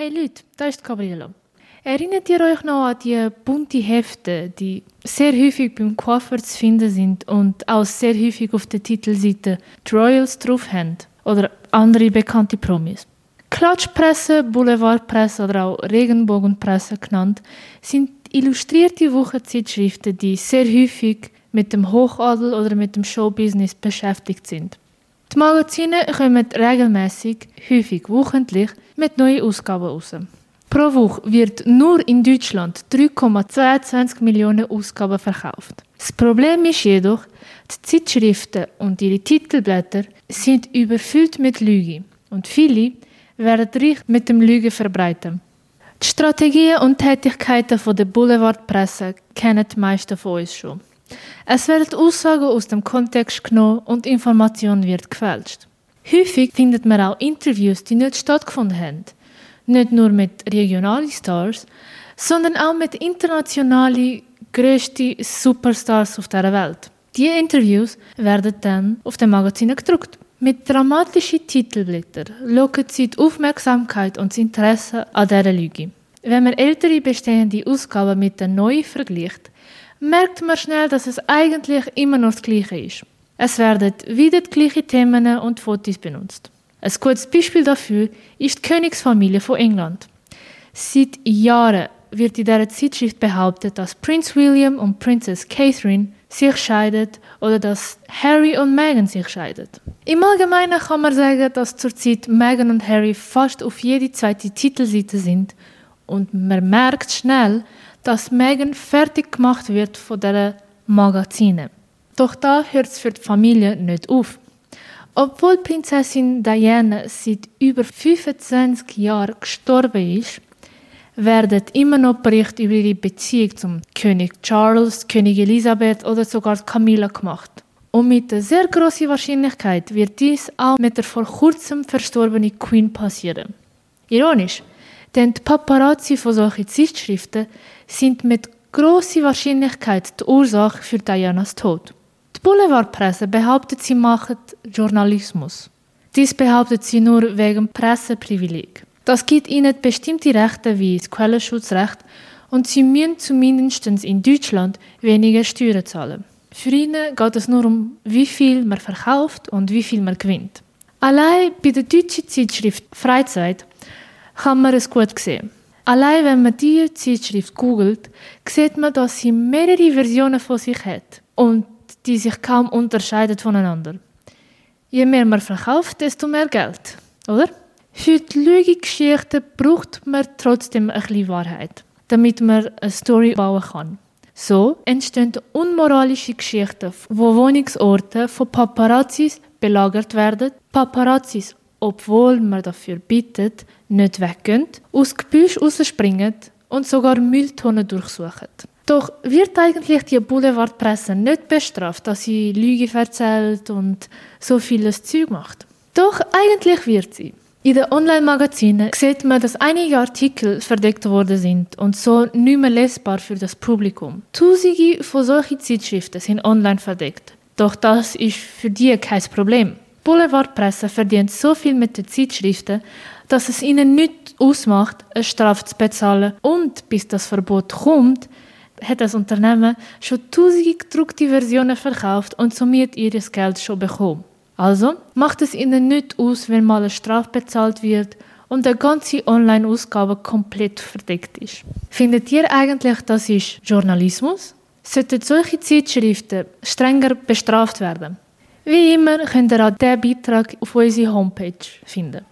Hey Leute, da ist Gabriela. Erinnert ihr euch noch an die bunte Hefte, die sehr häufig beim Coiffeur zu finden sind und auch sehr häufig auf der Titelseite die Royals drauf haben? Oder andere bekannte Promis? Klatschpresse, Boulevardpresse oder auch Regenbogenpresse genannt, sind illustrierte Wochenzeitschriften, die sehr häufig mit dem Hochadel oder mit dem Showbusiness beschäftigt sind. Die Magazine kommen regelmäßig, häufig wochentlich, mit neuen Ausgaben raus. Pro Woche wird nur in Deutschland 3,22 Millionen Ausgaben verkauft. Das Problem ist jedoch, die Zeitschriften und ihre Titelblätter sind überfüllt mit Lügen und viele werden reich mit dem Lügen verbreiten. Die Strategien und Tätigkeiten der Boulevardpresse kennen die meisten von uns schon. Es werden Aussagen aus dem Kontext genommen und Information wird gefälscht. Häufig findet man auch Interviews, die nicht stattgefunden haben. Nicht nur mit regionalen Stars, sondern auch mit internationalen, grössten Superstars auf der Welt. Diese Interviews werden dann auf den Magazinen gedruckt. Mit dramatischen Titelblättern locken sie die Aufmerksamkeit und das Interesse an dieser Lüge. Wenn man ältere bestehende Ausgaben mit den neuen vergleicht, merkt man schnell, dass es eigentlich immer noch das Gleiche ist. Es werden wieder die gleichen Themen und Fotos benutzt. Ein gutes Beispiel dafür ist die Königsfamilie von England. Seit Jahren wird in dieser Zeitschrift behauptet, dass Prinz William und Princess Catherine sich scheiden oder dass Harry und Meghan sich scheiden. Im Allgemeinen kann man sagen, dass zurzeit Meghan und Harry fast auf jede zweite Titelseite sind und man merkt schnell, dass Meghan fertig gemacht wird von der Magazine. Doch da hört es für die Familie nicht auf. Obwohl Prinzessin Diana seit über 25 Jahren gestorben ist, werden immer noch Berichte über ihre Beziehung zum König Charles, König Elisabeth oder sogar Camilla gemacht. Und mit sehr großen Wahrscheinlichkeit wird dies auch mit der vor kurzem verstorbenen Queen passieren. Ironisch, denn die Paparazzi von solchen Zeitschriften sind mit großer Wahrscheinlichkeit die Ursache für Dianas Tod. Die Boulevardpresse behauptet, sie machen Journalismus. Dies behauptet sie nur wegen Presseprivileg. Das gibt ihnen bestimmte Rechte wie das Quellenschutzrecht und sie müssen zumindest in Deutschland weniger Steuern zahlen. Für ihnen geht es nur um, wie viel man verkauft und wie viel man gewinnt. Allein bei der deutschen Zeitschrift Freizeit kann man es gut sehen. Allein wenn man diese Zeitschrift googelt, sieht man, dass sie mehrere Versionen von sich hat und die sich kaum unterscheiden voneinander. Je mehr man verkauft, desto mehr Geld, oder? Für die Lügengeschichten braucht man trotzdem ein bisschen Wahrheit, damit man eine Story bauen kann. So entstehen unmoralische Geschichten, wo Wohnungsorte von Paparazzis belagert werden. Paparazzis, obwohl man dafür bittet, nicht weggehen, aus Gebüsch rausspringen und sogar Mülltonnen durchsuchen. Doch wird eigentlich die Boulevardpresse nicht bestraft, dass sie Lüge erzählt und so vieles Zeug macht? Doch eigentlich wird sie. In den Online-Magazinen sieht man, dass einige Artikel verdeckt worden sind und so nicht mehr lesbar für das Publikum. Tausende von solchen Zeitschriften sind online verdeckt. Doch das ist für die kein Problem. Boulevardpresse verdient so viel mit den Zeitschriften, dass es ihnen nicht ausmacht, eine Strafe zu bezahlen. Und bis das Verbot kommt, hat das Unternehmen schon tausende gedruckte Versionen verkauft und somit ihr Geld schon bekommen. Also macht es ihnen nicht aus, wenn mal eine Strafe bezahlt wird und eine ganze Online-Ausgabe komplett verdeckt ist. Findet ihr eigentlich, das ist Journalismus? Sollten solche Zeitschriften strenger bestraft werden? Wie immer könnt ihr auch diesen Beitrag auf unserer Homepage finden.